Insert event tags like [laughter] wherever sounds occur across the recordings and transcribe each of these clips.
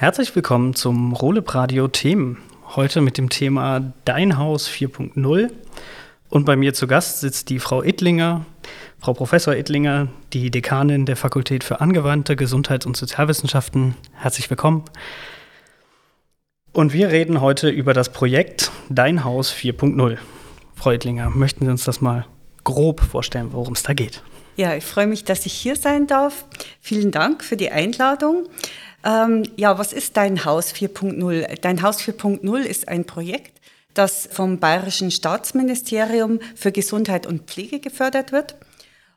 Herzlich willkommen zum Roleb Radio Themen. Heute mit dem Thema Dein Haus 4.0. Und bei mir zu Gast sitzt die Frau Ittlinger, Frau Professor Ittlinger, die Dekanin der Fakultät für angewandte Gesundheits- und Sozialwissenschaften. Herzlich willkommen. Und wir reden heute über das Projekt Dein Haus 4.0. Frau Ittlinger, möchten Sie uns das mal grob vorstellen, worum es da geht? Ja, ich freue mich, dass ich hier sein darf. Vielen Dank für die Einladung. Ähm, ja, was ist Dein Haus 4.0? Dein Haus 4.0 ist ein Projekt, das vom Bayerischen Staatsministerium für Gesundheit und Pflege gefördert wird.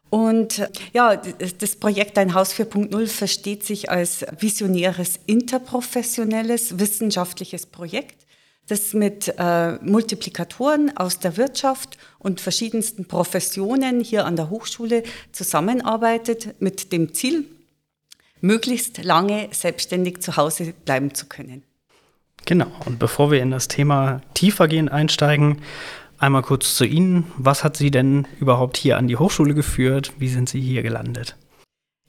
Und ja, das Projekt Dein Haus 4.0 versteht sich als visionäres, interprofessionelles, wissenschaftliches Projekt, das mit äh, Multiplikatoren aus der Wirtschaft und verschiedensten Professionen hier an der Hochschule zusammenarbeitet mit dem Ziel, möglichst lange selbstständig zu Hause bleiben zu können. Genau, und bevor wir in das Thema tiefergehend einsteigen, einmal kurz zu Ihnen. Was hat Sie denn überhaupt hier an die Hochschule geführt? Wie sind Sie hier gelandet?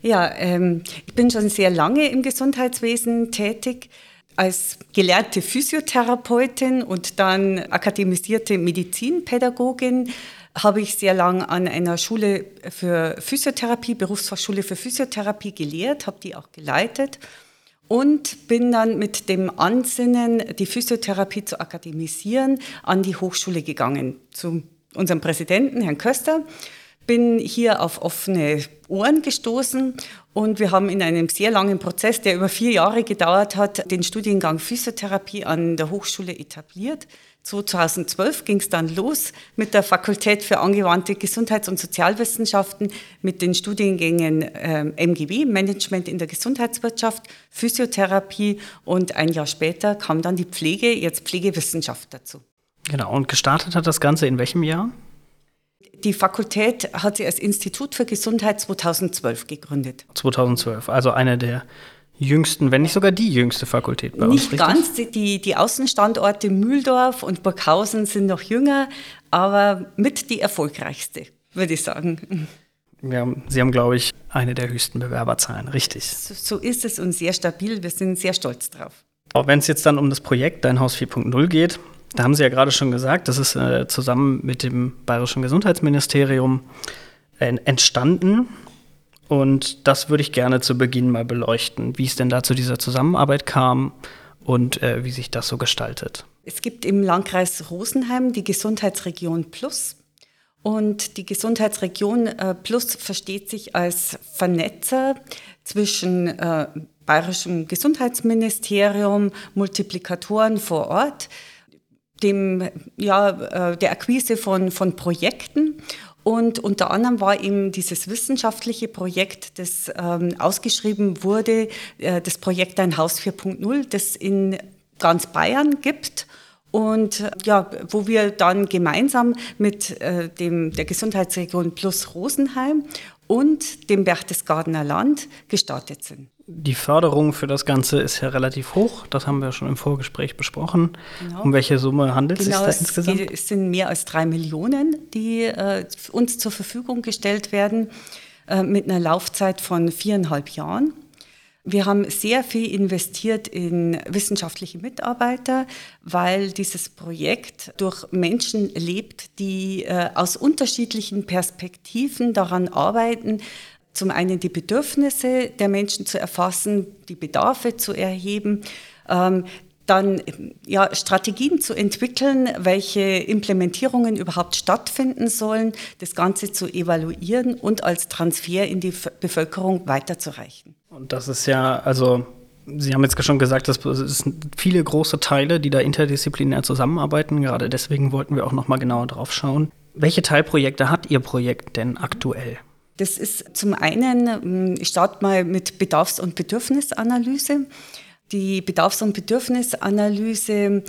Ja, ähm, ich bin schon sehr lange im Gesundheitswesen tätig. Als gelernte Physiotherapeutin und dann akademisierte Medizinpädagogin habe ich sehr lang an einer Schule für Physiotherapie, Berufsfachschule für Physiotherapie gelehrt, habe die auch geleitet und bin dann mit dem Ansinnen, die Physiotherapie zu akademisieren, an die Hochschule gegangen zu unserem Präsidenten, Herrn Köster. Bin hier auf offene Ohren gestoßen und wir haben in einem sehr langen Prozess, der über vier Jahre gedauert hat, den Studiengang Physiotherapie an der Hochschule etabliert. 2012 ging es dann los mit der Fakultät für angewandte Gesundheits- und Sozialwissenschaften mit den Studiengängen äh, MGW, Management in der Gesundheitswirtschaft, Physiotherapie und ein Jahr später kam dann die Pflege, jetzt Pflegewissenschaft dazu. Genau, und gestartet hat das Ganze in welchem Jahr? Die Fakultät hat sie als Institut für Gesundheit 2012 gegründet. 2012, also eine der jüngsten, wenn nicht sogar die jüngste Fakultät bei nicht uns. Nicht ganz, die, die Außenstandorte Mühldorf und Burghausen sind noch jünger, aber mit die erfolgreichste, würde ich sagen. Ja, Sie haben, glaube ich, eine der höchsten Bewerberzahlen, richtig. So, so ist es und sehr stabil, wir sind sehr stolz drauf. Auch wenn es jetzt dann um das Projekt Dein Haus 4.0 geht, da haben Sie ja gerade schon gesagt, das ist äh, zusammen mit dem Bayerischen Gesundheitsministerium äh, entstanden. Und das würde ich gerne zu Beginn mal beleuchten, wie es denn da zu dieser Zusammenarbeit kam und äh, wie sich das so gestaltet. Es gibt im Landkreis Rosenheim die Gesundheitsregion Plus. Und die Gesundheitsregion äh, Plus versteht sich als Vernetzer zwischen äh, Bayerischem Gesundheitsministerium, Multiplikatoren vor Ort, dem, ja, äh, der Akquise von, von Projekten und unter anderem war eben dieses wissenschaftliche Projekt, das ähm, ausgeschrieben wurde, äh, das Projekt Ein Haus 4.0, das in ganz Bayern gibt. Und äh, ja, wo wir dann gemeinsam mit äh, dem, der Gesundheitsregion Plus Rosenheim und dem Berchtesgadener Land gestartet sind. Die Förderung für das Ganze ist ja relativ hoch, das haben wir schon im Vorgespräch besprochen. Genau. Um welche Summe handelt es genau, sich da insgesamt? Es sind mehr als drei Millionen, die äh, uns zur Verfügung gestellt werden, äh, mit einer Laufzeit von viereinhalb Jahren. Wir haben sehr viel investiert in wissenschaftliche Mitarbeiter, weil dieses Projekt durch Menschen lebt, die äh, aus unterschiedlichen Perspektiven daran arbeiten, zum einen die Bedürfnisse der Menschen zu erfassen, die Bedarfe zu erheben, ähm, dann ja, Strategien zu entwickeln, welche Implementierungen überhaupt stattfinden sollen, das Ganze zu evaluieren und als Transfer in die Bevölkerung weiterzureichen. Und das ist ja, also Sie haben jetzt schon gesagt, es sind viele große Teile, die da interdisziplinär zusammenarbeiten. Gerade deswegen wollten wir auch noch mal genauer drauf schauen. Welche Teilprojekte hat Ihr Projekt denn aktuell? Das ist zum einen, hm, ich starte mal mit Bedarfs- und Bedürfnisanalyse. Die Bedarfs- und Bedürfnisanalyse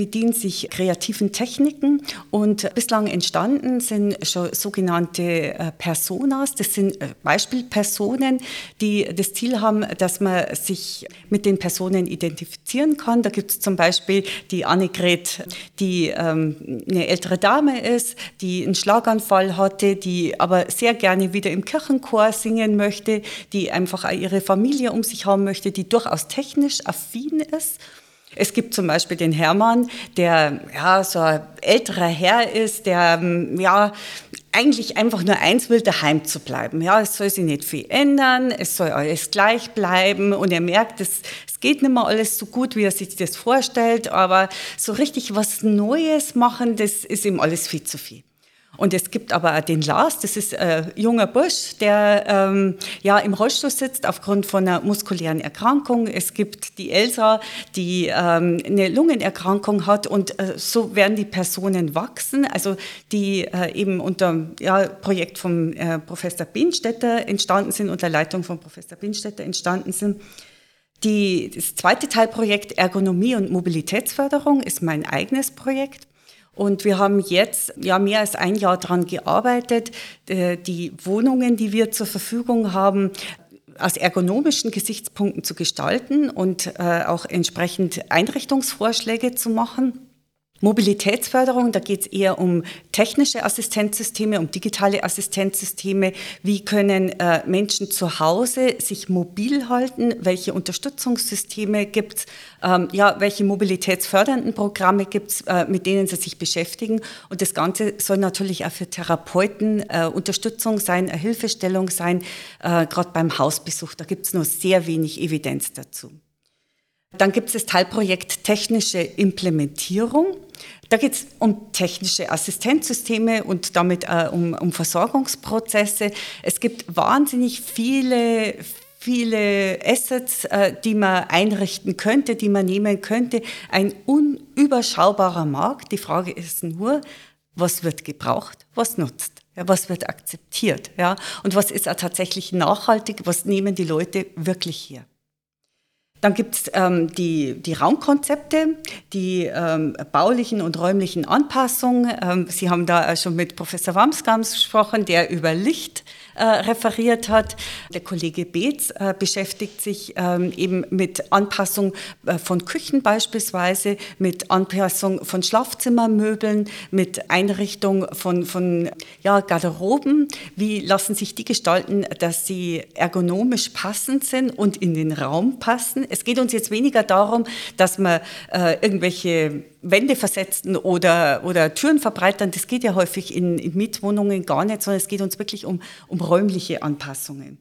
bedient sich kreativen Techniken und bislang entstanden sind schon sogenannte äh, Personas. Das sind äh, Beispielpersonen, die das Ziel haben, dass man sich mit den Personen identifizieren kann. Da gibt es zum Beispiel die Annegret, die ähm, eine ältere Dame ist, die einen Schlaganfall hatte, die aber sehr gerne wieder im Kirchenchor singen möchte, die einfach ihre Familie um sich haben möchte, die durchaus technisch affin ist es gibt zum Beispiel den Hermann, der ja so ein älterer Herr ist, der ähm, ja eigentlich einfach nur eins will, daheim zu bleiben. Ja, es soll sich nicht viel ändern, es soll alles gleich bleiben und er merkt, es, es geht nicht mehr alles so gut, wie er sich das vorstellt, aber so richtig was Neues machen, das ist ihm alles viel zu viel. Und es gibt aber den Lars, das ist ein junger Bursch, der ähm, ja im Rollstuhl sitzt aufgrund von einer muskulären Erkrankung. Es gibt die Elsa, die ähm, eine Lungenerkrankung hat und äh, so werden die Personen wachsen, also die äh, eben unter ja, Projekt vom äh, Professor Binstetter entstanden sind, unter Leitung von Professor Binstetter entstanden sind. Die, das zweite Teilprojekt Ergonomie und Mobilitätsförderung ist mein eigenes Projekt. Und wir haben jetzt ja mehr als ein Jahr daran gearbeitet, äh, die Wohnungen, die wir zur Verfügung haben, aus ergonomischen Gesichtspunkten zu gestalten und äh, auch entsprechend Einrichtungsvorschläge zu machen. Mobilitätsförderung, da geht es eher um technische Assistenzsysteme, um digitale Assistenzsysteme. Wie können äh, Menschen zu Hause sich mobil halten? Welche Unterstützungssysteme gibt es? Ähm, ja, welche mobilitätsfördernden Programme gibt es, äh, mit denen sie sich beschäftigen? Und das Ganze soll natürlich auch für Therapeuten äh, Unterstützung sein, Hilfestellung sein, äh, gerade beim Hausbesuch. Da gibt es nur sehr wenig Evidenz dazu. Dann gibt es das Teilprojekt Technische Implementierung. Da geht es um technische Assistenzsysteme und damit äh, um, um Versorgungsprozesse. Es gibt wahnsinnig viele, viele Assets, äh, die man einrichten könnte, die man nehmen könnte. Ein unüberschaubarer Markt. Die Frage ist nur, was wird gebraucht, was nutzt. Ja, was wird akzeptiert? Ja? Und was ist tatsächlich nachhaltig? Was nehmen die Leute wirklich hier? Dann gibt es ähm, die, die Raumkonzepte, die ähm, baulichen und räumlichen Anpassungen. Ähm, Sie haben da schon mit Professor Wamsgams gesprochen, der über Licht äh, referiert hat. Der Kollege Beetz äh, beschäftigt sich ähm, eben mit Anpassung äh, von Küchen beispielsweise, mit Anpassung von Schlafzimmermöbeln, mit Einrichtung von, von ja, Garderoben. Wie lassen sich die gestalten, dass sie ergonomisch passend sind und in den Raum passen? Es geht uns jetzt weniger darum, dass man äh, irgendwelche Wände versetzen oder, oder Türen verbreitern. Das geht ja häufig in, in Mietwohnungen gar nicht, sondern es geht uns wirklich um, um räumliche Anpassungen.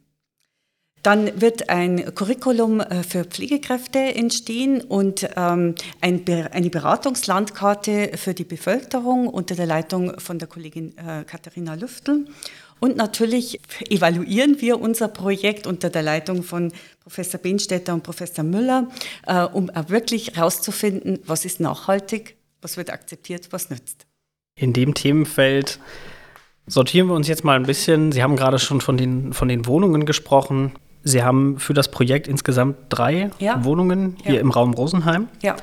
Dann wird ein Curriculum äh, für Pflegekräfte entstehen und ähm, ein, eine Beratungslandkarte für die Bevölkerung unter der Leitung von der Kollegin äh, Katharina Lüftel. Und natürlich evaluieren wir unser Projekt unter der Leitung von Professor Benstetter und Professor Müller, äh, um wirklich herauszufinden, was ist nachhaltig, was wird akzeptiert, was nützt. In dem Themenfeld sortieren wir uns jetzt mal ein bisschen. Sie haben gerade schon von den, von den Wohnungen gesprochen. Sie haben für das Projekt insgesamt drei ja. Wohnungen hier ja. im Raum Rosenheim. Ja.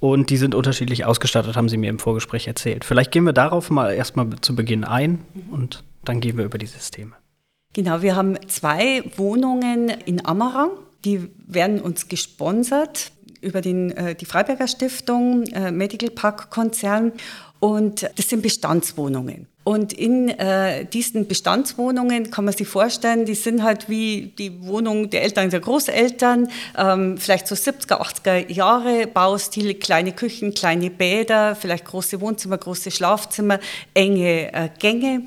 Und die sind unterschiedlich ausgestattet, haben Sie mir im Vorgespräch erzählt. Vielleicht gehen wir darauf mal erstmal zu Beginn ein mhm. und dann gehen wir über die Systeme. Genau, wir haben zwei Wohnungen in Amarang, die werden uns gesponsert über den, äh, die Freiberger Stiftung, äh, Medical Park Konzern und das sind Bestandswohnungen. Und in äh, diesen Bestandswohnungen kann man sich vorstellen, die sind halt wie die Wohnung der Eltern, der Großeltern, ähm, vielleicht so 70er, 80er Jahre, Baustil, kleine Küchen, kleine Bäder, vielleicht große Wohnzimmer, große Schlafzimmer, enge äh, Gänge.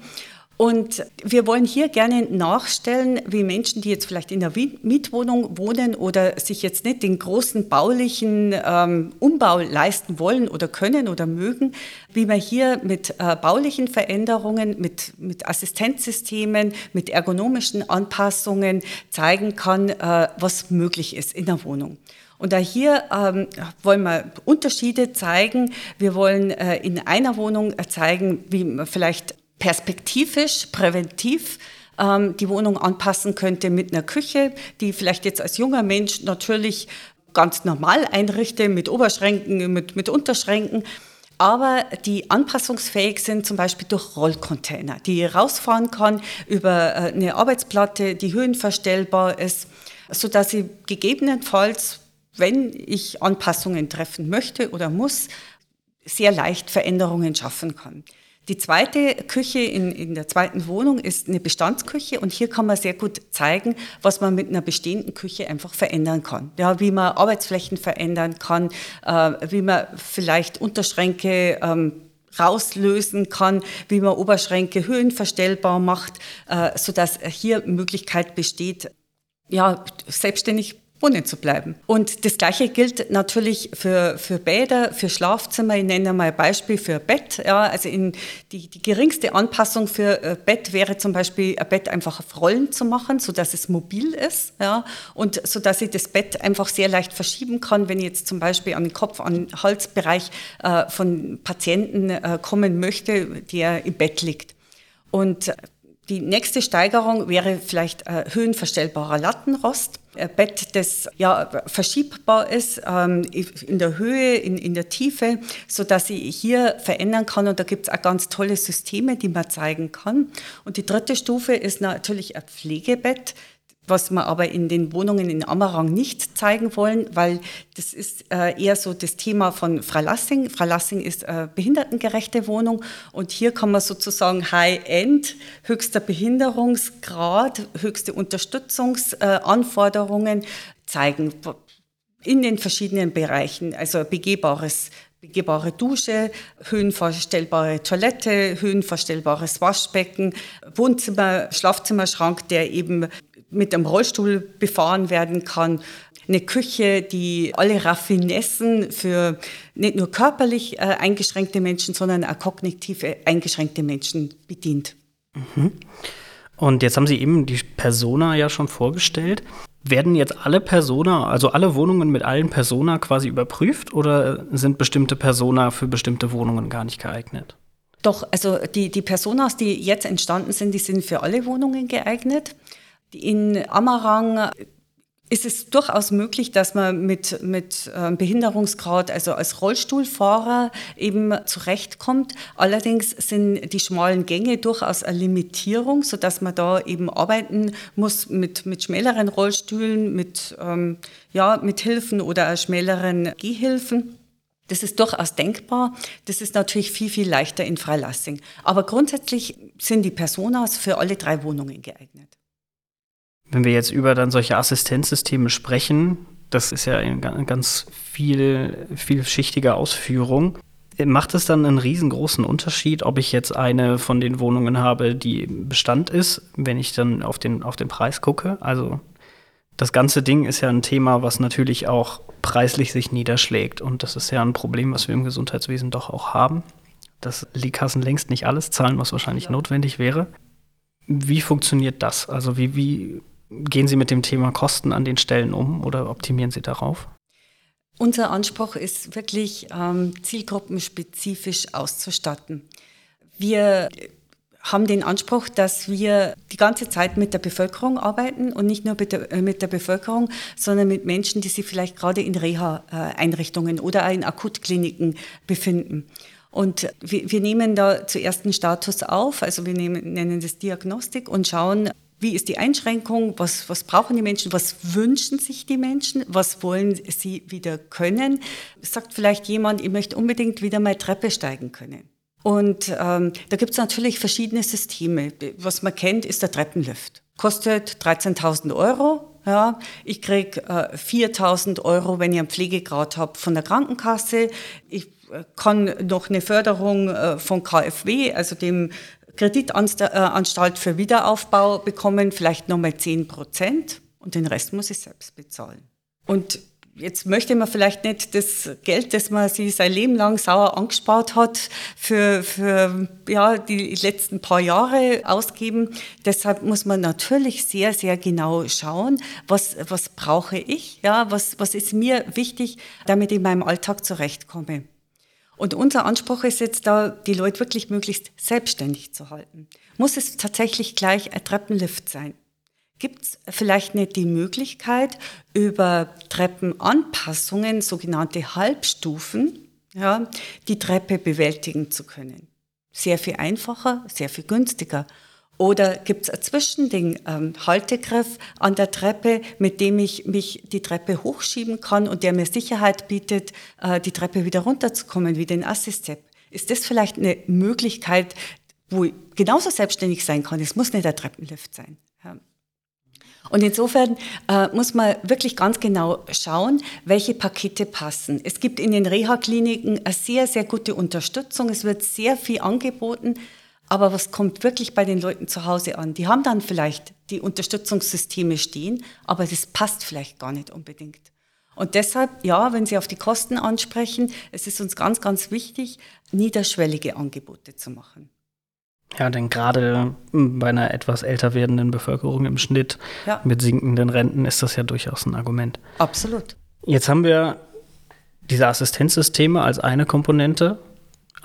Und wir wollen hier gerne nachstellen, wie Menschen, die jetzt vielleicht in der Mietwohnung wohnen oder sich jetzt nicht den großen baulichen ähm, Umbau leisten wollen oder können oder mögen, wie man hier mit äh, baulichen Veränderungen, mit, mit Assistenzsystemen, mit ergonomischen Anpassungen zeigen kann, äh, was möglich ist in der Wohnung. Und da hier ähm, wollen wir Unterschiede zeigen. Wir wollen äh, in einer Wohnung zeigen, wie man vielleicht perspektivisch, präventiv ähm, die Wohnung anpassen könnte mit einer Küche, die vielleicht jetzt als junger Mensch natürlich ganz normal einrichte mit Oberschränken, mit, mit Unterschränken aber die anpassungsfähig sind, zum Beispiel durch Rollcontainer, die rausfahren kann über äh, eine Arbeitsplatte, die höhenverstellbar ist, so dass sie gegebenenfalls, wenn ich Anpassungen treffen möchte oder muss, sehr leicht Veränderungen schaffen kann. Die zweite Küche in, in der zweiten Wohnung ist eine Bestandsküche und hier kann man sehr gut zeigen, was man mit einer bestehenden Küche einfach verändern kann. Ja, wie man Arbeitsflächen verändern kann, äh, wie man vielleicht Unterschränke ähm, rauslösen kann, wie man Oberschränke höhenverstellbar macht, äh, sodass hier Möglichkeit besteht, ja, selbstständig wohnen zu bleiben. Und das Gleiche gilt natürlich für, für Bäder, für Schlafzimmer. Ich nenne mal ein Beispiel für Bett. Ja, also in die, die geringste Anpassung für äh, Bett wäre zum Beispiel ein Bett einfach auf Rollen zu machen, sodass es mobil ist ja, und sodass ich das Bett einfach sehr leicht verschieben kann, wenn ich jetzt zum Beispiel an den Kopf, an den Halsbereich äh, von Patienten äh, kommen möchte, der im Bett liegt. Und die nächste Steigerung wäre vielleicht äh, höhenverstellbarer Lattenrost. Ein Bett, das ja verschiebbar ist ähm, in der Höhe, in, in der Tiefe, so dass ich hier verändern kann. Und da gibt es auch ganz tolle Systeme, die man zeigen kann. Und die dritte Stufe ist natürlich ein Pflegebett was wir aber in den Wohnungen in Ammerang nicht zeigen wollen, weil das ist äh, eher so das Thema von Fralassing. Fralassing ist eine behindertengerechte Wohnung und hier kann man sozusagen High-End, höchster Behinderungsgrad, höchste Unterstützungsanforderungen zeigen in den verschiedenen Bereichen, also begehbares begehbare Dusche, höhenverstellbare Toilette, höhenverstellbares Waschbecken, Wohnzimmer, Schlafzimmerschrank, der eben mit einem Rollstuhl befahren werden kann. Eine Küche, die alle Raffinessen für nicht nur körperlich äh, eingeschränkte Menschen, sondern auch kognitiv eingeschränkte Menschen bedient. Mhm. Und jetzt haben Sie eben die Persona ja schon vorgestellt. Werden jetzt alle Persona, also alle Wohnungen mit allen Persona quasi überprüft oder sind bestimmte Persona für bestimmte Wohnungen gar nicht geeignet? Doch, also die, die Personas, die jetzt entstanden sind, die sind für alle Wohnungen geeignet. In Amarang ist es durchaus möglich, dass man mit, mit ähm, Behinderungsgrad, also als Rollstuhlfahrer eben zurechtkommt. Allerdings sind die schmalen Gänge durchaus eine Limitierung, sodass man da eben arbeiten muss mit, mit schmäleren Rollstühlen, mit, ähm, ja, mit Hilfen oder schmäleren Gehhilfen. Das ist durchaus denkbar. Das ist natürlich viel, viel leichter in Freilassing. Aber grundsätzlich sind die Personas für alle drei Wohnungen geeignet. Wenn wir jetzt über dann solche Assistenzsysteme sprechen, das ist ja eine ganz viel, vielschichtige Ausführung. Macht es dann einen riesengroßen Unterschied, ob ich jetzt eine von den Wohnungen habe, die Bestand ist, wenn ich dann auf den, auf den Preis gucke? Also das ganze Ding ist ja ein Thema, was natürlich auch preislich sich niederschlägt. Und das ist ja ein Problem, was wir im Gesundheitswesen doch auch haben. Dass die Kassen längst nicht alles zahlen, was wahrscheinlich ja. notwendig wäre. Wie funktioniert das? Also wie, wie Gehen Sie mit dem Thema Kosten an den Stellen um oder optimieren Sie darauf? Unser Anspruch ist wirklich, ähm, zielgruppenspezifisch auszustatten. Wir haben den Anspruch, dass wir die ganze Zeit mit der Bevölkerung arbeiten und nicht nur mit der, äh, mit der Bevölkerung, sondern mit Menschen, die sich vielleicht gerade in Reha-Einrichtungen oder in Akutkliniken befinden. Und wir, wir, nehmen da zuerst einen Status auf, also wir nehmen, nennen das Diagnostik und schauen, wie ist die Einschränkung? Was, was brauchen die Menschen? Was wünschen sich die Menschen? Was wollen sie wieder können? Sagt vielleicht jemand, ich möchte unbedingt wieder mal Treppe steigen können. Und ähm, da gibt es natürlich verschiedene Systeme. Was man kennt, ist der Treppenlift. Kostet 13.000 Euro. Ja, ich kriege äh, 4.000 Euro, wenn ich einen Pflegegrad habe, von der Krankenkasse. Ich äh, kann noch eine Förderung äh, von KfW, also dem Kreditanstalt für Wiederaufbau bekommen, vielleicht nochmal 10 Prozent und den Rest muss ich selbst bezahlen. Und jetzt möchte man vielleicht nicht das Geld, das man sich sein Leben lang sauer angespart hat, für, für ja, die letzten paar Jahre ausgeben. Deshalb muss man natürlich sehr, sehr genau schauen, was, was brauche ich, ja, was, was ist mir wichtig, damit ich in meinem Alltag zurechtkomme. Und unser Anspruch ist jetzt da, die Leute wirklich möglichst selbstständig zu halten. Muss es tatsächlich gleich ein Treppenlift sein? Gibt es vielleicht nicht die Möglichkeit, über Treppenanpassungen, sogenannte Halbstufen, ja, die Treppe bewältigen zu können? Sehr viel einfacher, sehr viel günstiger. Oder gibt es ein Zwischending, ähm, Haltegriff an der Treppe, mit dem ich mich die Treppe hochschieben kann und der mir Sicherheit bietet, äh, die Treppe wieder runterzukommen, wie den Assistep? Ist das vielleicht eine Möglichkeit, wo ich genauso selbstständig sein kann? Es muss nicht der Treppenlift sein. Ja. Und insofern äh, muss man wirklich ganz genau schauen, welche Pakete passen. Es gibt in den Reha-Kliniken eine sehr, sehr gute Unterstützung. Es wird sehr viel angeboten. Aber was kommt wirklich bei den Leuten zu Hause an? Die haben dann vielleicht die Unterstützungssysteme stehen, aber das passt vielleicht gar nicht unbedingt. Und deshalb, ja, wenn Sie auf die Kosten ansprechen, es ist uns ganz, ganz wichtig, niederschwellige Angebote zu machen. Ja, denn gerade bei einer etwas älter werdenden Bevölkerung im Schnitt ja. mit sinkenden Renten ist das ja durchaus ein Argument. Absolut. Jetzt haben wir diese Assistenzsysteme als eine Komponente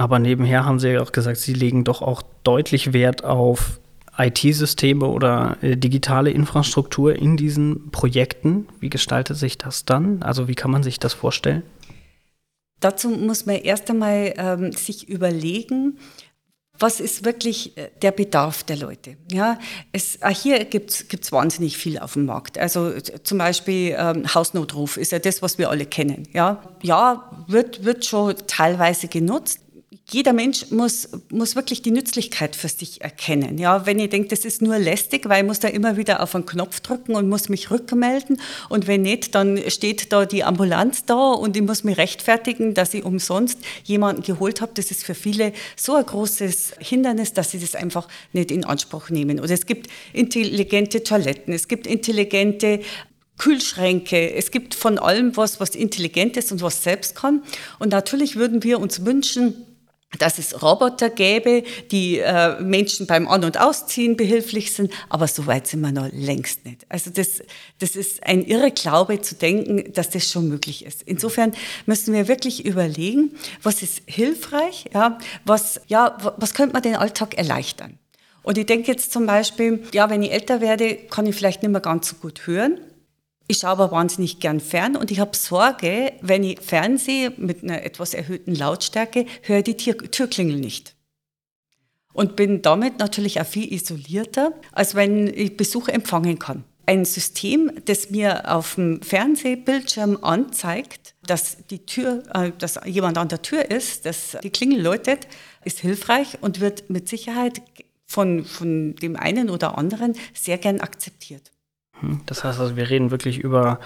aber nebenher haben Sie ja auch gesagt, Sie legen doch auch deutlich Wert auf IT-Systeme oder äh, digitale Infrastruktur in diesen Projekten. Wie gestaltet sich das dann? Also wie kann man sich das vorstellen? Dazu muss man erst einmal ähm, sich überlegen, was ist wirklich äh, der Bedarf der Leute? Ja, es, hier gibt es wahnsinnig viel auf dem Markt. Also zum Beispiel ähm, Hausnotruf ist ja das, was wir alle kennen. Ja, ja wird, wird schon teilweise genutzt jeder Mensch muss, muss wirklich die Nützlichkeit für sich erkennen. Ja, wenn ihr denkt, das ist nur lästig, weil ich muss da immer wieder auf einen Knopf drücken und muss mich rückmelden und wenn nicht, dann steht da die Ambulanz da und ich muss mich rechtfertigen, dass ich umsonst jemanden geholt habe. Das ist für viele so ein großes Hindernis, dass sie das einfach nicht in Anspruch nehmen. Oder es gibt intelligente Toiletten, es gibt intelligente Kühlschränke. Es gibt von allem was, was intelligent ist und was selbst kann. Und natürlich würden wir uns wünschen, dass es Roboter gäbe, die äh, Menschen beim An- und Ausziehen behilflich sind, aber so weit sind wir noch längst nicht. Also das, das ist ein irre Glaube zu denken, dass das schon möglich ist. Insofern müssen wir wirklich überlegen, was ist hilfreich, ja, was, ja, was könnte man den Alltag erleichtern. Und ich denke jetzt zum Beispiel, ja, wenn ich älter werde, kann ich vielleicht nicht mehr ganz so gut hören. Ich schaue aber wahnsinnig gern fern und ich habe Sorge, wenn ich Fernsehe mit einer etwas erhöhten Lautstärke, höre die Tür Türklingel nicht. Und bin damit natürlich auch viel isolierter, als wenn ich Besuch empfangen kann. Ein System, das mir auf dem Fernsehbildschirm anzeigt, dass die Tür, äh, dass jemand an der Tür ist, dass die Klingel läutet, ist hilfreich und wird mit Sicherheit von, von dem einen oder anderen sehr gern akzeptiert. Hm, das heißt also, wir reden wirklich über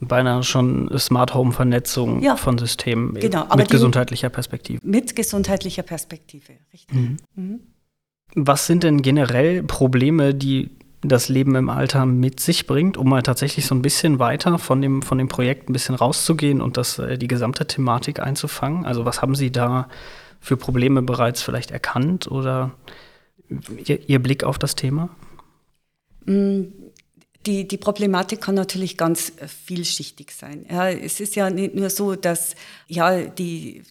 beinahe schon Smart Home Vernetzung ja, von Systemen genau, mit gesundheitlicher Perspektive. Mit gesundheitlicher Perspektive, richtig. Mhm. Mhm. Was sind denn generell Probleme, die das Leben im Alter mit sich bringt, um mal tatsächlich so ein bisschen weiter von dem, von dem Projekt ein bisschen rauszugehen und das, äh, die gesamte Thematik einzufangen? Also was haben Sie da für Probleme bereits vielleicht erkannt oder Ihr, Ihr Blick auf das Thema? Mhm die, die Problematik kann natürlich ganz äh, vielschichtig sein. Ja, es ist ja nicht nur so, dass ja, die,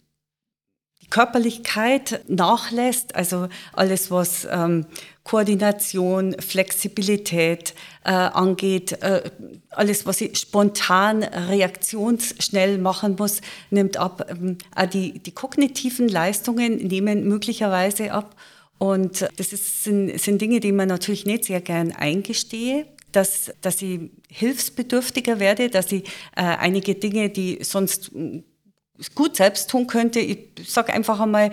die Körperlichkeit nachlässt, also alles, was ähm, Koordination, Flexibilität äh, angeht, äh, alles, was ich spontan, reaktionsschnell machen muss, nimmt ab. Ähm, auch die, die kognitiven Leistungen nehmen möglicherweise ab. Und das ist, sind, sind Dinge, die man natürlich nicht sehr gern eingestehe dass, dass ich hilfsbedürftiger werde, dass ich äh, einige Dinge, die sonst mm, gut selbst tun könnte, ich sage einfach einmal,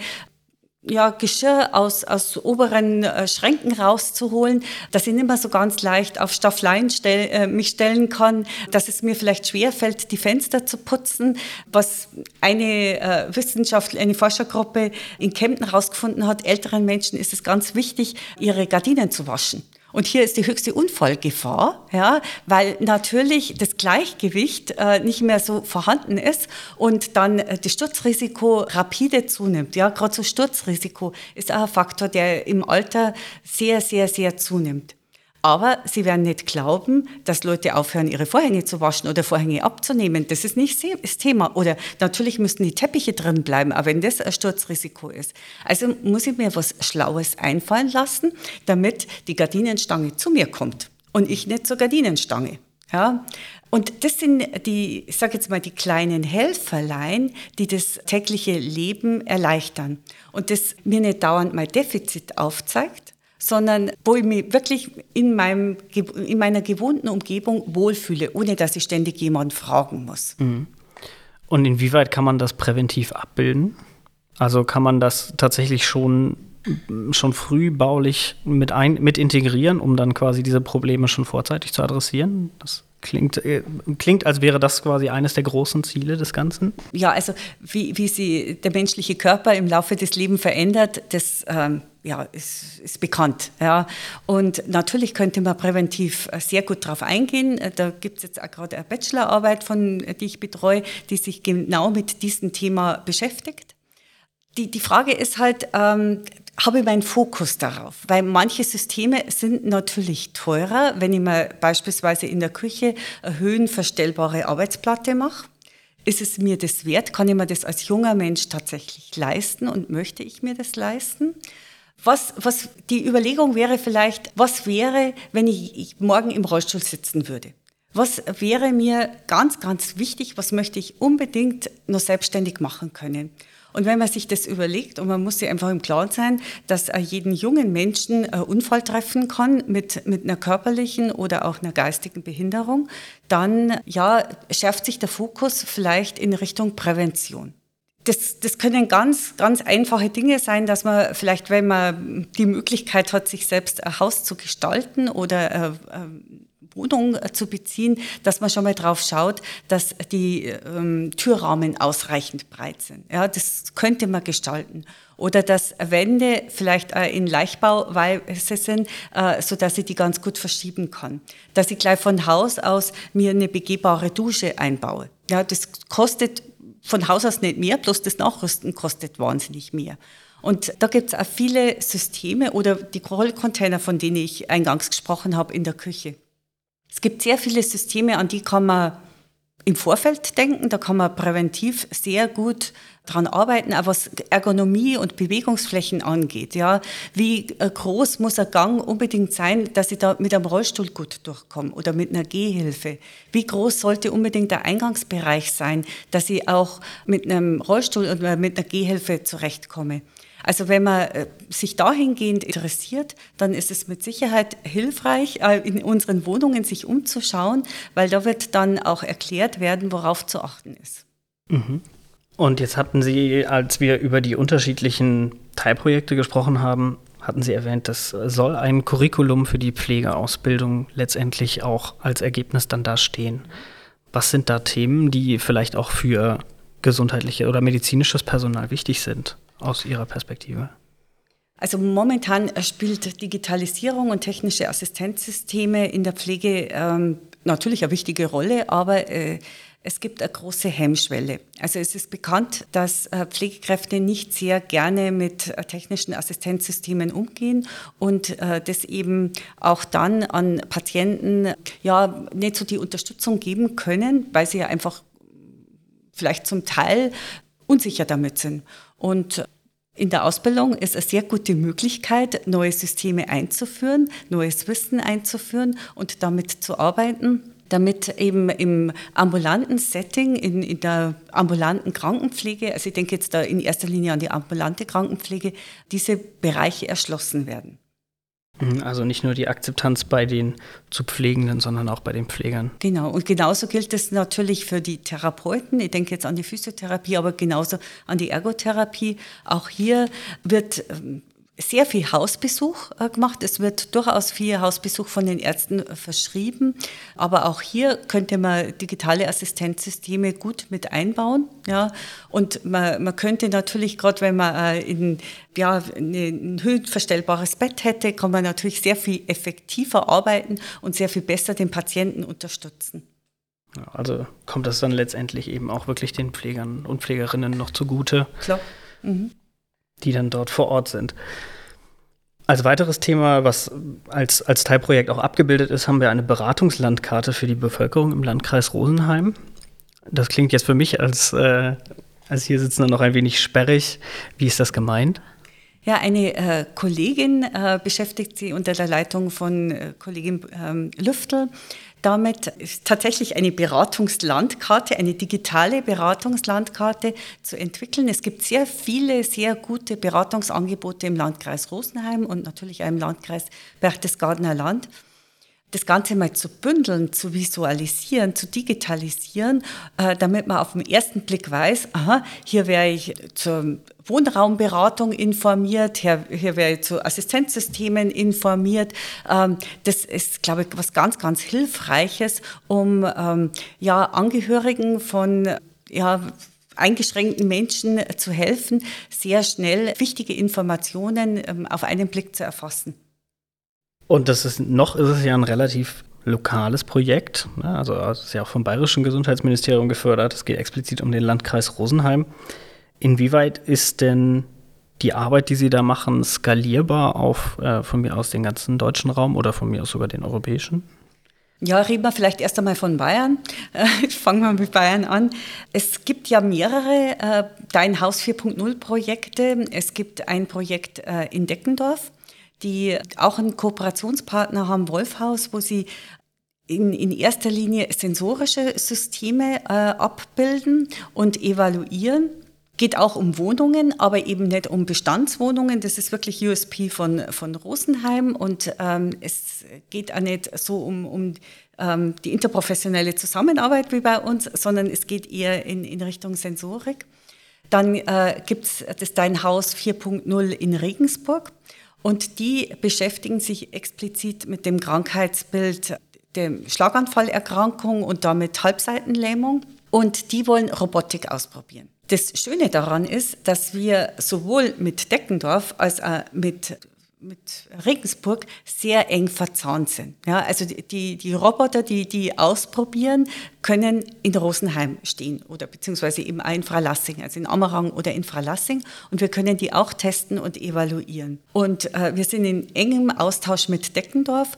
ja, Geschirr aus, aus oberen äh, Schränken rauszuholen, dass ich nicht mehr so ganz leicht auf Staffleien stell, äh, mich stellen kann, dass es mir vielleicht schwerfällt, die Fenster zu putzen, was eine äh, Wissenschaftler, eine Forschergruppe in Kempten herausgefunden hat, älteren Menschen ist es ganz wichtig, ihre Gardinen zu waschen. Und hier ist die höchste Unfallgefahr, ja, weil natürlich das Gleichgewicht äh, nicht mehr so vorhanden ist und dann äh, das Sturzrisiko rapide zunimmt. Ja, gerade so Sturzrisiko ist auch ein Faktor, der im Alter sehr, sehr, sehr zunimmt. Aber Sie werden nicht glauben, dass Leute aufhören, ihre Vorhänge zu waschen oder Vorhänge abzunehmen. Das ist nicht das Thema. Oder natürlich müssten die Teppiche drin bleiben, aber wenn das ein Sturzrisiko ist. Also muss ich mir was Schlaues einfallen lassen, damit die Gardinenstange zu mir kommt. und ich nicht zur Gardinenstange. Ja? Und das sind die, ich sage jetzt mal, die kleinen Helferlein, die das tägliche Leben erleichtern. Und das mir nicht dauernd mein Defizit aufzeigt, sondern wo ich mich wirklich in, meinem, in meiner gewohnten Umgebung wohlfühle, ohne dass ich ständig jemanden fragen muss. Mhm. Und inwieweit kann man das präventiv abbilden? Also kann man das tatsächlich schon, schon früh baulich mit, ein, mit integrieren, um dann quasi diese Probleme schon vorzeitig zu adressieren? Das klingt, äh, klingt, als wäre das quasi eines der großen Ziele des Ganzen. Ja, also wie, wie sie der menschliche Körper im Laufe des Lebens verändert, das ähm, ja, ist, ist bekannt. Ja. Und natürlich könnte man präventiv äh, sehr gut darauf eingehen. Äh, da gibt es jetzt auch gerade eine Bachelorarbeit, von, die ich betreue, die sich genau mit diesem Thema beschäftigt. Die, die Frage ist halt, ähm, habe ich meinen Fokus darauf, weil manche Systeme sind natürlich teurer, wenn ich mir beispielsweise in der Küche eine höhenverstellbare Arbeitsplatte mache. Ist es mir das wert? Kann ich mir das als junger Mensch tatsächlich leisten und möchte ich mir das leisten? Was, was die Überlegung wäre vielleicht, was wäre, wenn ich, ich morgen im Rollstuhl sitzen würde? Was wäre mir ganz, ganz wichtig? Was möchte ich unbedingt noch selbstständig machen können? Und wenn man sich das überlegt, und man muss sich einfach im Klaren sein, dass jeden jungen Menschen einen Unfall treffen kann mit, mit einer körperlichen oder auch einer geistigen Behinderung, dann ja, schärft sich der Fokus vielleicht in Richtung Prävention. Das, das können ganz, ganz einfache Dinge sein, dass man vielleicht, wenn man die Möglichkeit hat, sich selbst ein Haus zu gestalten oder äh, äh, Wohnung äh, zu beziehen, dass man schon mal drauf schaut, dass die ähm, Türrahmen ausreichend breit sind. Ja, das könnte man gestalten. Oder dass Wände vielleicht äh, in Leichtbauweise sind, äh, so dass ich die ganz gut verschieben kann. Dass ich gleich von Haus aus mir eine begehbare Dusche einbaue. Ja, das kostet von Haus aus nicht mehr, bloß das Nachrüsten kostet wahnsinnig mehr. Und da gibt es auch viele Systeme oder die Rollcontainer, von denen ich eingangs gesprochen habe in der Küche. Es gibt sehr viele Systeme, an die kann man im Vorfeld denken, da kann man präventiv sehr gut dran arbeiten, auch was Ergonomie und Bewegungsflächen angeht. Ja, wie äh, groß muss ein Gang unbedingt sein, dass ich da mit einem Rollstuhl gut durchkomme oder mit einer Gehhilfe? Wie groß sollte unbedingt der Eingangsbereich sein, dass ich auch mit einem Rollstuhl oder mit einer Gehhilfe zurechtkomme? Also wenn man äh, sich dahingehend interessiert, dann ist es mit Sicherheit hilfreich, äh, in unseren Wohnungen sich umzuschauen, weil da wird dann auch erklärt werden, worauf zu achten ist. Mhm. Und jetzt hatten Sie, als wir über die unterschiedlichen Teilprojekte gesprochen haben, hatten Sie erwähnt, das soll ein Curriculum für die Pflegeausbildung letztendlich auch als Ergebnis dann dastehen. Was sind da Themen, die vielleicht auch für gesundheitliche oder medizinisches Personal wichtig sind? Aus Ihrer Perspektive? Also momentan spielt Digitalisierung und technische Assistenzsysteme in der Pflege ähm, natürlich eine wichtige Rolle, aber äh, es gibt eine große Hemmschwelle. Also es ist bekannt, dass äh, Pflegekräfte nicht sehr gerne mit äh, technischen Assistenzsystemen umgehen und äh, das eben auch dann an Patienten ja nicht so die Unterstützung geben können, weil sie ja einfach vielleicht zum Teil unsicher damit sind. Und in der Ausbildung ist eine sehr gute Möglichkeit, neue Systeme einzuführen, neues Wissen einzuführen und damit zu arbeiten damit eben im ambulanten Setting, in, in, der ambulanten Krankenpflege, also ich denke jetzt da in erster Linie an die ambulante Krankenpflege, diese Bereiche erschlossen werden. Mhm, also nicht nur die Akzeptanz bei den zu Pflegenden, sondern auch bei den Pflegern. Genau, und genauso gilt es natürlich für die Therapeuten. Ich denke jetzt an die Physiotherapie, aber genauso an die Ergotherapie. Auch hier wird ähm, sehr viel Hausbesuch äh, gemacht. Es wird durchaus viel Hausbesuch von den Ärzten äh, verschrieben. Aber auch hier könnte man digitale Assistenzsysteme gut mit einbauen. Ja. Und man, man könnte natürlich, gerade wenn man äh, in, ja, ein höhenverstellbares Bett hätte, kann man natürlich sehr viel effektiver arbeiten und sehr viel besser den Patienten unterstützen. Also kommt das dann letztendlich eben auch wirklich den Pflegern und Pflegerinnen noch zugute. Klar. Mhm die dann dort vor Ort sind. Als weiteres Thema, was als, als Teilprojekt auch abgebildet ist, haben wir eine Beratungslandkarte für die Bevölkerung im Landkreis Rosenheim. Das klingt jetzt für mich als, äh, als hier sitzender noch ein wenig sperrig. Wie ist das gemeint? Ja, eine äh, Kollegin äh, beschäftigt sich unter der Leitung von äh, Kollegin ähm, Lüftel damit tatsächlich eine Beratungslandkarte, eine digitale Beratungslandkarte zu entwickeln. Es gibt sehr viele, sehr gute Beratungsangebote im Landkreis Rosenheim und natürlich auch im Landkreis Berchtesgadener Land das Ganze mal zu bündeln, zu visualisieren, zu digitalisieren, äh, damit man auf den ersten Blick weiß, aha, hier wäre ich zur Wohnraumberatung informiert, hier, hier wäre ich zu Assistenzsystemen informiert. Ähm, das ist, glaube ich, was ganz, ganz Hilfreiches, um ähm, ja, Angehörigen von ja, eingeschränkten Menschen zu helfen, sehr schnell wichtige Informationen ähm, auf einen Blick zu erfassen. Und das ist noch ist es ja ein relativ lokales Projekt. Ne? Also es ist ja auch vom Bayerischen Gesundheitsministerium gefördert. Es geht explizit um den Landkreis Rosenheim. Inwieweit ist denn die Arbeit, die Sie da machen, skalierbar auf äh, von mir aus den ganzen deutschen Raum oder von mir aus sogar den europäischen? Ja, reden wir vielleicht erst einmal von Bayern. [laughs] Fangen wir mit Bayern an. Es gibt ja mehrere äh, Dein Haus 4.0 Projekte. Es gibt ein Projekt äh, in Deckendorf die auch einen Kooperationspartner haben, Wolfhaus, wo sie in, in erster Linie sensorische Systeme äh, abbilden und evaluieren. Geht auch um Wohnungen, aber eben nicht um Bestandswohnungen. Das ist wirklich USP von, von Rosenheim. Und ähm, es geht auch nicht so um, um ähm, die interprofessionelle Zusammenarbeit wie bei uns, sondern es geht eher in, in Richtung Sensorik. Dann äh, gibt es das Dein Haus 4.0 in Regensburg. Und die beschäftigen sich explizit mit dem Krankheitsbild der Schlaganfallerkrankung und damit Halbseitenlähmung. Und die wollen Robotik ausprobieren. Das Schöne daran ist, dass wir sowohl mit Deckendorf als auch mit mit Regensburg sehr eng verzahnt sind. Ja, also die, die Roboter, die die ausprobieren, können in Rosenheim stehen oder beziehungsweise eben auch in Fralassing, also in Ammerang oder in Fralassing. Und wir können die auch testen und evaluieren. Und äh, wir sind in engem Austausch mit Deckendorf,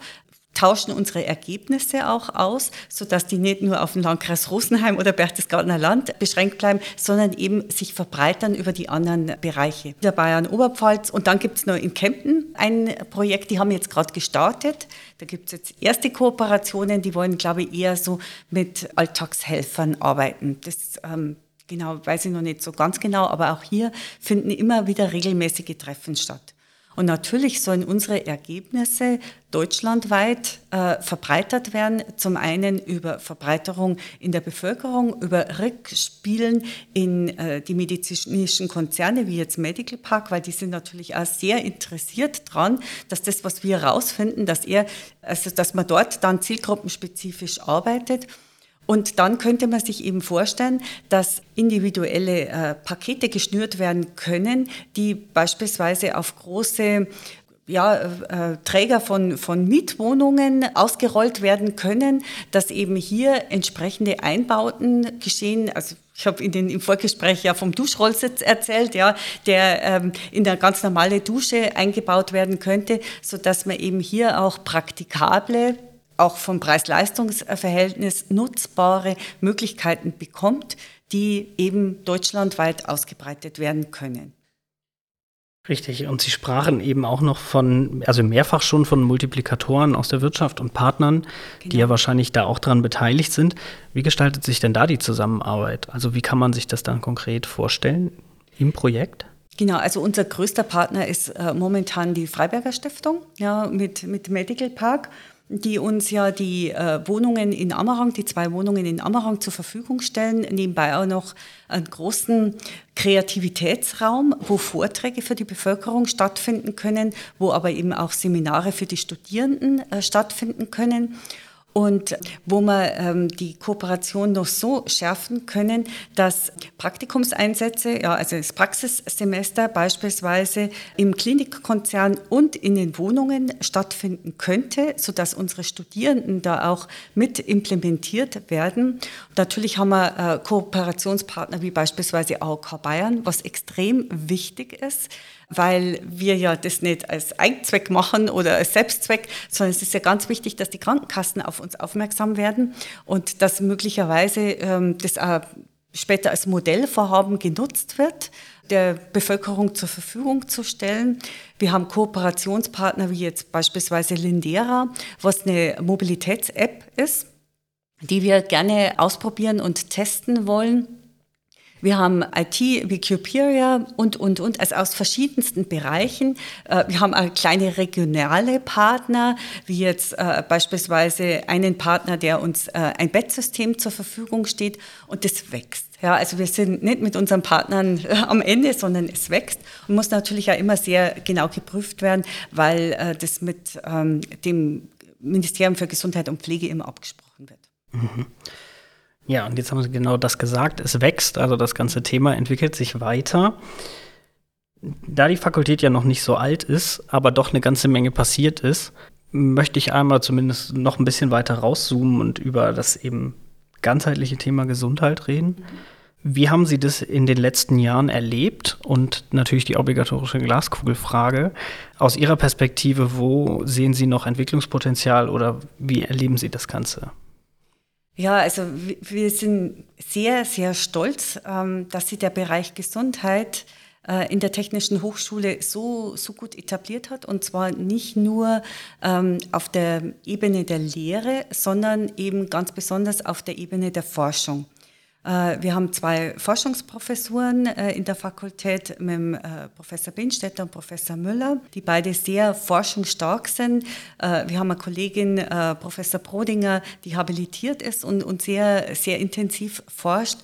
tauschen unsere Ergebnisse auch aus, sodass die nicht nur auf den Landkreis Rosenheim oder Berchtesgadener Land beschränkt bleiben, sondern eben sich verbreitern über die anderen Bereiche der Bayern Oberpfalz. Und dann gibt es noch in Kempten ein Projekt, die haben jetzt gerade gestartet. Da gibt es jetzt erste Kooperationen, die wollen, glaube ich, eher so mit Alltagshelfern arbeiten. Das ähm, genau weiß ich noch nicht so ganz genau, aber auch hier finden immer wieder regelmäßige Treffen statt. Und natürlich sollen unsere Ergebnisse deutschlandweit äh, verbreitert werden. Zum einen über Verbreiterung in der Bevölkerung, über Rückspielen in äh, die medizinischen Konzerne wie jetzt Medical Park, weil die sind natürlich auch sehr interessiert dran, dass das, was wir herausfinden, dass er, also dass man dort dann zielgruppenspezifisch arbeitet und dann könnte man sich eben vorstellen, dass individuelle äh, Pakete geschnürt werden können, die beispielsweise auf große ja, äh, Träger von, von Mietwohnungen ausgerollt werden können, dass eben hier entsprechende Einbauten geschehen. Also ich habe in den, im Vorgespräch ja vom Duschrollsitz erzählt, ja, der ähm, in eine ganz normale Dusche eingebaut werden könnte, so dass man eben hier auch praktikable auch vom Preis-Leistungs-Verhältnis nutzbare Möglichkeiten bekommt, die eben deutschlandweit ausgebreitet werden können. Richtig, und Sie sprachen eben auch noch von, also mehrfach schon von Multiplikatoren aus der Wirtschaft und Partnern, genau. die ja wahrscheinlich da auch dran beteiligt sind. Wie gestaltet sich denn da die Zusammenarbeit? Also wie kann man sich das dann konkret vorstellen im Projekt? Genau, also unser größter Partner ist äh, momentan die Freiberger Stiftung ja, mit, mit Medical Park die uns ja die äh, Wohnungen in Ammerang, die zwei Wohnungen in Ammerang zur Verfügung stellen, nebenbei auch noch einen großen Kreativitätsraum, wo Vorträge für die Bevölkerung stattfinden können, wo aber eben auch Seminare für die Studierenden äh, stattfinden können und wo wir ähm, die Kooperation noch so schärfen können, dass Praktikumseinsätze, ja, also das Praxissemester beispielsweise im Klinikkonzern und in den Wohnungen stattfinden könnte, sodass unsere Studierenden da auch mit implementiert werden. Natürlich haben wir äh, Kooperationspartner wie beispielsweise AOK Bayern, was extrem wichtig ist weil wir ja das nicht als Eigenzweck machen oder als Selbstzweck, sondern es ist ja ganz wichtig, dass die Krankenkassen auf uns aufmerksam werden und dass möglicherweise ähm, das auch später als Modellvorhaben genutzt wird, der Bevölkerung zur Verfügung zu stellen. Wir haben Kooperationspartner wie jetzt beispielsweise Lindera, was eine Mobilitäts-App ist, die wir gerne ausprobieren und testen wollen. Wir haben IT wie Cuperia und, und, und, also aus verschiedensten Bereichen. Äh, wir haben kleine regionale Partner, wie jetzt äh, beispielsweise einen Partner, der uns äh, ein Bettsystem zur Verfügung steht und das wächst. Ja, also wir sind nicht mit unseren Partnern am Ende, sondern es wächst und muss natürlich auch immer sehr genau geprüft werden, weil das mit ähm, dem Ministerium für Gesundheit und Pflege immer abgesprochen wird. Mhm. Ja, und jetzt haben Sie genau das gesagt. Es wächst, also das ganze Thema entwickelt sich weiter. Da die Fakultät ja noch nicht so alt ist, aber doch eine ganze Menge passiert ist, möchte ich einmal zumindest noch ein bisschen weiter rauszoomen und über das eben ganzheitliche Thema Gesundheit reden. Wie haben Sie das in den letzten Jahren erlebt? Und natürlich die obligatorische Glaskugelfrage. Aus Ihrer Perspektive, wo sehen Sie noch Entwicklungspotenzial oder wie erleben Sie das Ganze? Ja, also wir sind sehr, sehr stolz, ähm, dass sich der Bereich Gesundheit äh, in der Technischen Hochschule so, so gut etabliert hat. Und zwar nicht nur ähm, auf der Ebene der Lehre, sondern eben ganz besonders auf der Ebene der Forschung. Äh, wir haben zwei Forschungsprofessuren äh, in der Fakultät mit äh, Professor Binstetter und Professor Müller, die beide sehr forschungsstark sind. Wir haben eine Kollegin, Professor Brodinger, die habilitiert ist und sehr, sehr intensiv forscht.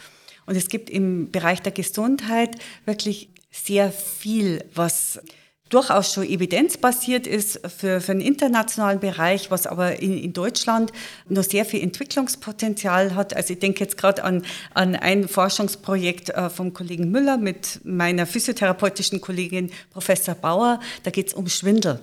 Und es gibt im Bereich der Gesundheit wirklich sehr viel, was durchaus schon evidenzbasiert ist für, für den internationalen Bereich, was aber in, in Deutschland noch sehr viel Entwicklungspotenzial hat. Also ich denke jetzt gerade an, an ein Forschungsprojekt äh, vom Kollegen Müller mit meiner physiotherapeutischen Kollegin Professor Bauer. Da geht es um Schwindel.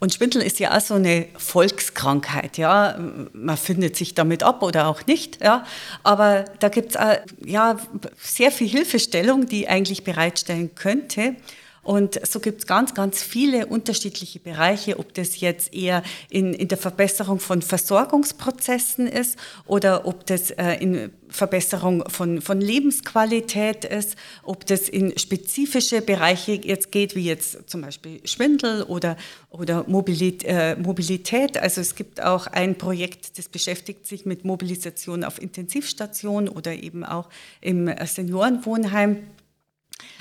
Und Schwindel ist ja auch so eine Volkskrankheit, ja. Man findet sich damit ab oder auch nicht, ja. Aber da gibt es ja sehr viel Hilfestellung, die eigentlich bereitstellen könnte. Und so gibt es ganz, ganz viele unterschiedliche Bereiche, ob das jetzt eher in, in der Verbesserung von Versorgungsprozessen ist oder ob das äh, in Verbesserung von, von Lebensqualität ist, ob das in spezifische Bereiche jetzt geht, wie jetzt zum Beispiel Schwindel oder, oder Mobilität, äh, Mobilität. Also es gibt auch ein Projekt, das beschäftigt sich mit Mobilisation auf Intensivstationen oder eben auch im Seniorenwohnheim.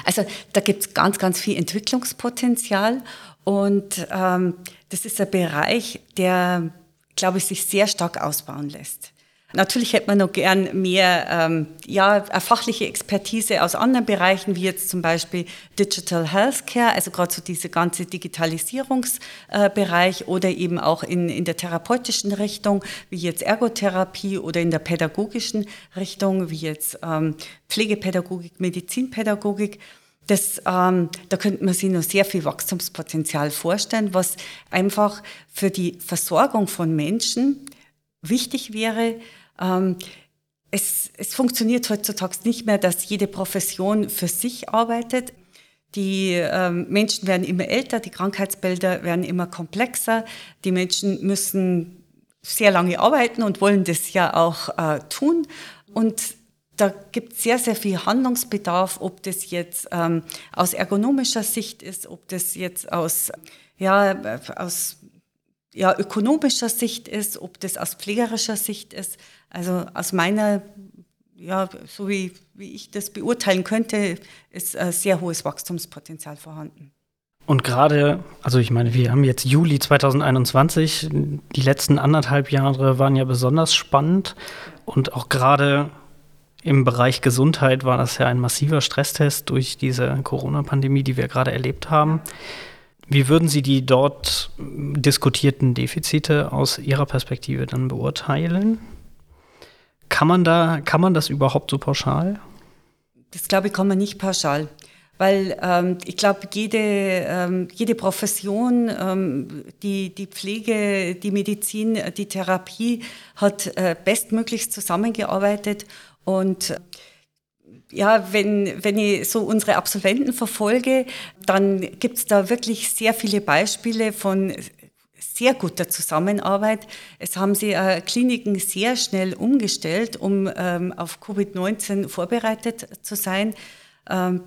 Also da gibt es ganz, ganz viel Entwicklungspotenzial und ähm, das ist ein Bereich, der, glaube ich, sich sehr stark ausbauen lässt. Natürlich hätte man noch gern mehr ähm, ja, fachliche Expertise aus anderen Bereichen, wie jetzt zum Beispiel Digital Healthcare, also gerade so diese ganze Digitalisierungsbereich äh, oder eben auch in, in der therapeutischen Richtung, wie jetzt Ergotherapie oder in der pädagogischen Richtung, wie jetzt ähm, Pflegepädagogik, Medizinpädagogik. Das, ähm, da könnte man sich noch sehr viel Wachstumspotenzial vorstellen, was einfach für die Versorgung von Menschen wichtig wäre, ähm, es, es funktioniert heutzutage nicht mehr, dass jede Profession für sich arbeitet. Die ähm, Menschen werden immer älter, die Krankheitsbilder werden immer komplexer. Die Menschen müssen sehr lange arbeiten und wollen das ja auch äh, tun. Und da gibt es sehr, sehr viel Handlungsbedarf, ob das jetzt ähm, aus ergonomischer Sicht ist, ob das jetzt aus, ja, aus ja, ökonomischer Sicht ist, ob das aus pflegerischer Sicht ist. Also aus meiner, ja, so wie, wie ich das beurteilen könnte, ist ein sehr hohes Wachstumspotenzial vorhanden. Und gerade, also ich meine, wir haben jetzt Juli 2021, die letzten anderthalb Jahre waren ja besonders spannend und auch gerade im Bereich Gesundheit war das ja ein massiver Stresstest durch diese Corona-Pandemie, die wir gerade erlebt haben. Wie würden Sie die dort diskutierten Defizite aus Ihrer Perspektive dann beurteilen? Kann man da, kann man das überhaupt so pauschal? Das glaube ich, kann man nicht pauschal. Weil ähm, ich glaube, jede, ähm, jede Profession, ähm, die, die Pflege, die Medizin, die Therapie hat äh, bestmöglichst zusammengearbeitet. Und ja, wenn, wenn ich so unsere Absolventen verfolge, dann gibt es da wirklich sehr viele Beispiele von sehr guter Zusammenarbeit. Es haben sie äh, Kliniken sehr schnell umgestellt, um ähm, auf Covid-19 vorbereitet zu sein. Ähm,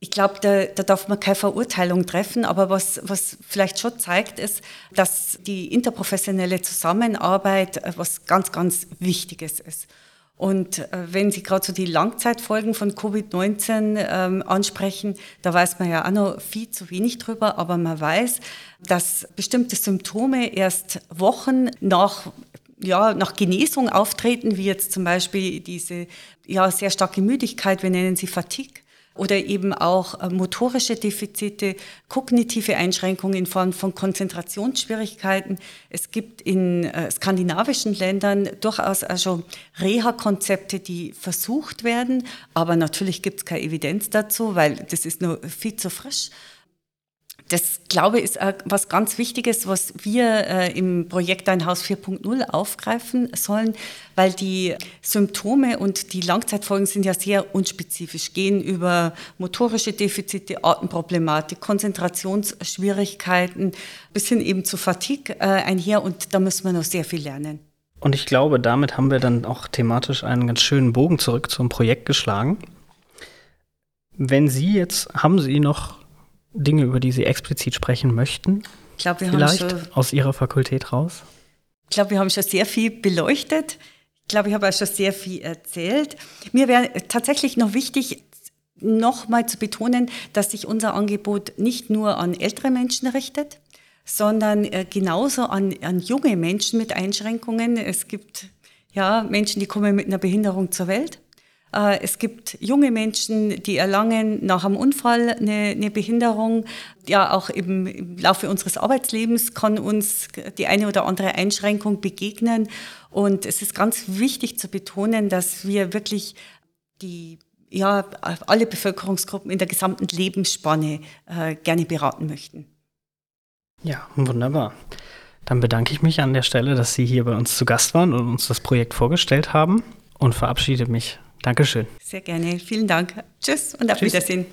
Ich glaube, da, da, darf man keine Verurteilung treffen, aber was, was vielleicht schon zeigt, ist, dass die interprofessionelle Zusammenarbeit äh, was ganz, ganz Wichtiges ist. Und äh, wenn Sie gerade so die Langzeitfolgen von Covid-19 ähm, ansprechen, da weiß man ja auch noch viel zu wenig drüber, aber man weiß, dass bestimmte Symptome erst Wochen nach ja, nach Genesung auftreten, wie jetzt zum Beispiel diese ja, sehr starke Müdigkeit, wir nennen sie Fatigue, oder eben auch äh, motorische Defizite, kognitive Einschränkungen in Form von Konzentrationsschwierigkeiten. Es gibt in äh, skandinavischen Ländern durchaus also Reha-Konzepte, die versucht werden, aber natürlich gibt es keine Evidenz dazu, weil das ist nur viel zu frisch. Das, glaube ich, ist was ganz Wichtiges, was wir äh, im Projekt Ein Haus 4.0 aufgreifen sollen, weil die Symptome und die Langzeitfolgen sind ja sehr unspezifisch, gehen über motorische Defizite, Atemproblematik, Konzentrationsschwierigkeiten bis hin eben zu Fatigue äh, einher und da müssen wir noch sehr viel lernen. Und ich glaube, damit haben wir dann auch thematisch einen ganz schönen Bogen zurück zum Projekt geschlagen. Wenn Sie jetzt, haben Sie noch Dinge, über die Sie explizit sprechen möchten? Ich glaube, wir Vielleicht haben schon, aus Ihrer Fakultät raus? Ich glaube, wir haben schon sehr viel beleuchtet. Ich glaube, ich habe auch schon sehr viel erzählt. Mir wäre tatsächlich noch wichtig, nochmal zu betonen, dass sich unser Angebot nicht nur an ältere Menschen richtet, sondern äh, genauso an, an junge Menschen mit Einschränkungen. Es gibt ja Menschen, die kommen mit einer Behinderung zur Welt. Äh, es gibt junge Menschen, die erlangen nach einem Unfall eine, eine Behinderung. Ja, auch im, im Laufe unseres Arbeitslebens kann uns die eine oder andere Einschränkung begegnen. Und es ist ganz wichtig zu betonen, dass wir wirklich die ja, alle Bevölkerungsgruppen in der gesamten Lebensspanne äh, gerne beraten möchten. Ja, wunderbar. Dann bedanke ich mich an der Stelle, dass Sie hier bei uns zu Gast waren und uns das Projekt vorgestellt haben und verabschiede mich Dankeschön. Sehr gerne. Vielen Dank. Tschüss und auf Tschüss. Wiedersehen.